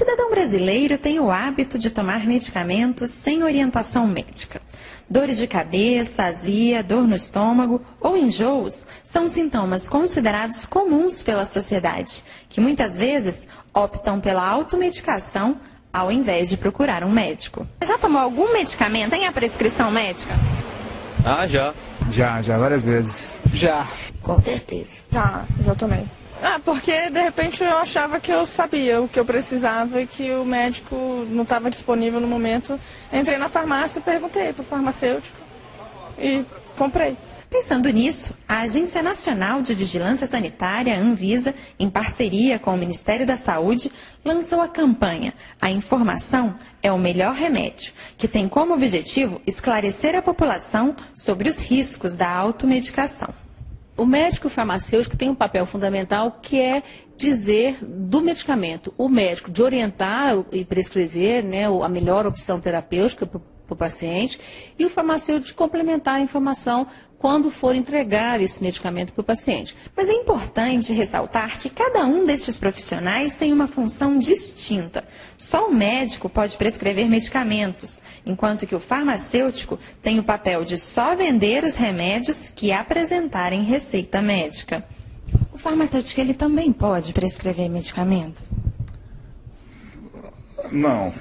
cidadão brasileiro tem o hábito de tomar medicamentos sem orientação médica. Dores de cabeça, azia, dor no estômago ou enjoos são sintomas considerados comuns pela sociedade, que muitas vezes optam pela automedicação ao invés de procurar um médico. Já tomou algum medicamento em a prescrição médica? Ah, já. Já, já, várias vezes. Já. Com certeza. Já, já tomei. Ah, porque de repente eu achava que eu sabia o que eu precisava e que o médico não estava disponível no momento. Entrei na farmácia, perguntei para o farmacêutico e comprei. Pensando nisso, a Agência Nacional de Vigilância Sanitária, Anvisa, em parceria com o Ministério da Saúde, lançou a campanha A Informação é o Melhor Remédio, que tem como objetivo esclarecer a população sobre os riscos da automedicação. O médico farmacêutico tem um papel fundamental que é dizer do medicamento, o médico de orientar e prescrever né, a melhor opção terapêutica para o paciente e o farmacêutico complementar a informação quando for entregar esse medicamento para o paciente. Mas é importante ressaltar que cada um destes profissionais tem uma função distinta. Só o médico pode prescrever medicamentos, enquanto que o farmacêutico tem o papel de só vender os remédios que apresentarem receita médica. O farmacêutico ele também pode prescrever medicamentos? Não,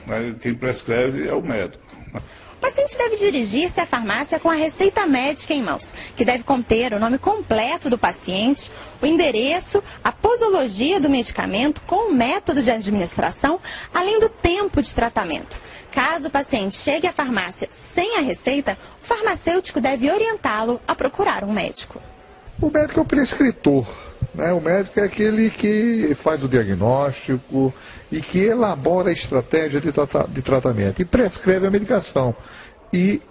quem prescreve é o médico. O paciente deve dirigir-se à farmácia com a receita médica em mãos, que deve conter o nome completo do paciente, o endereço, a posologia do medicamento com o método de administração, além do tempo de tratamento. Caso o paciente chegue à farmácia sem a receita, o farmacêutico deve orientá-lo a procurar um médico. O médico é o prescritor. Né? O médico é aquele que faz o diagnóstico e que elabora a estratégia de, de tratamento e prescreve a medicação. E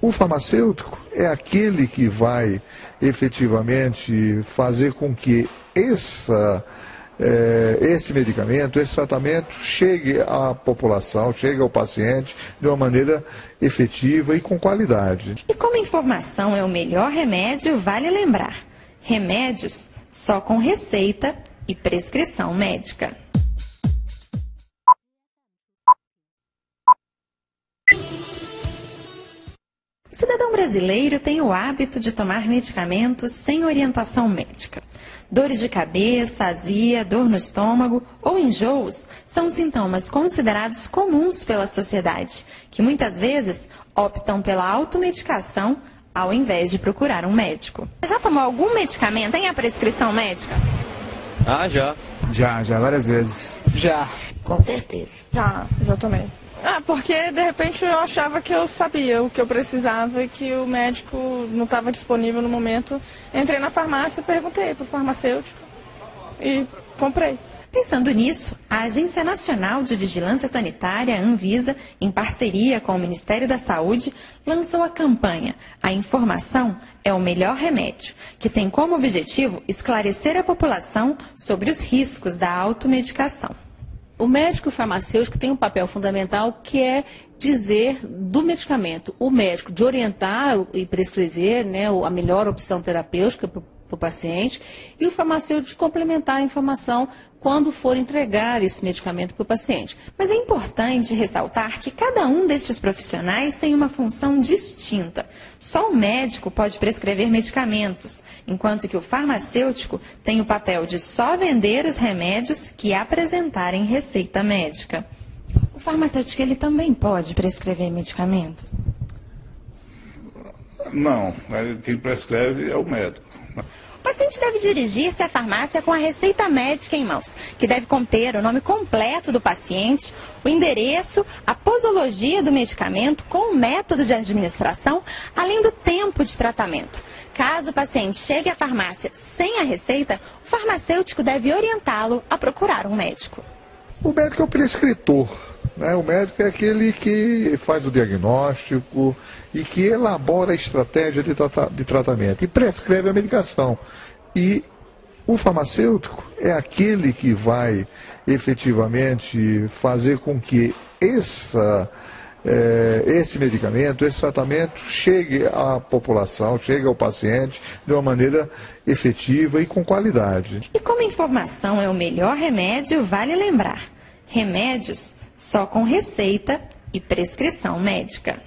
o farmacêutico é aquele que vai efetivamente fazer com que essa, é, esse medicamento, esse tratamento chegue à população, chegue ao paciente de uma maneira efetiva e com qualidade. E como informação é o melhor remédio, vale lembrar remédios só com receita e prescrição médica. O cidadão brasileiro tem o hábito de tomar medicamentos sem orientação médica. Dores de cabeça, azia, dor no estômago ou enjoos são sintomas considerados comuns pela sociedade, que muitas vezes optam pela automedicação ao invés de procurar um médico. Já tomou algum medicamento em a prescrição médica? Ah, já. Já, já, várias vezes. Já. Com certeza. Já, já tomei. Ah, porque de repente eu achava que eu sabia o que eu precisava e que o médico não estava disponível no momento. Entrei na farmácia, perguntei para o farmacêutico e comprei. Pensando nisso, a Agência Nacional de Vigilância Sanitária, Anvisa, em parceria com o Ministério da Saúde, lançou a campanha A Informação é o Melhor Remédio, que tem como objetivo esclarecer a população sobre os riscos da automedicação. O médico farmacêutico tem um papel fundamental que é dizer do medicamento, o médico de orientar e prescrever né, a melhor opção terapêutica para o paciente e o farmacêutico complementar a informação quando for entregar esse medicamento para o paciente. Mas é importante ressaltar que cada um destes profissionais tem uma função distinta. Só o médico pode prescrever medicamentos, enquanto que o farmacêutico tem o papel de só vender os remédios que apresentarem receita médica. O farmacêutico ele também pode prescrever medicamentos? Não, quem prescreve é o médico. O paciente deve dirigir-se à farmácia com a receita médica em mãos, que deve conter o nome completo do paciente, o endereço, a posologia do medicamento com o método de administração, além do tempo de tratamento. Caso o paciente chegue à farmácia sem a receita, o farmacêutico deve orientá-lo a procurar um médico. O médico é o prescritor. Né? O médico é aquele que faz o diagnóstico e que elabora a estratégia de, de tratamento e prescreve a medicação. E o farmacêutico é aquele que vai efetivamente fazer com que essa, é, esse medicamento, esse tratamento chegue à população, chegue ao paciente de uma maneira efetiva e com qualidade. E como informação é o melhor remédio, vale lembrar Remédios só com receita e prescrição médica.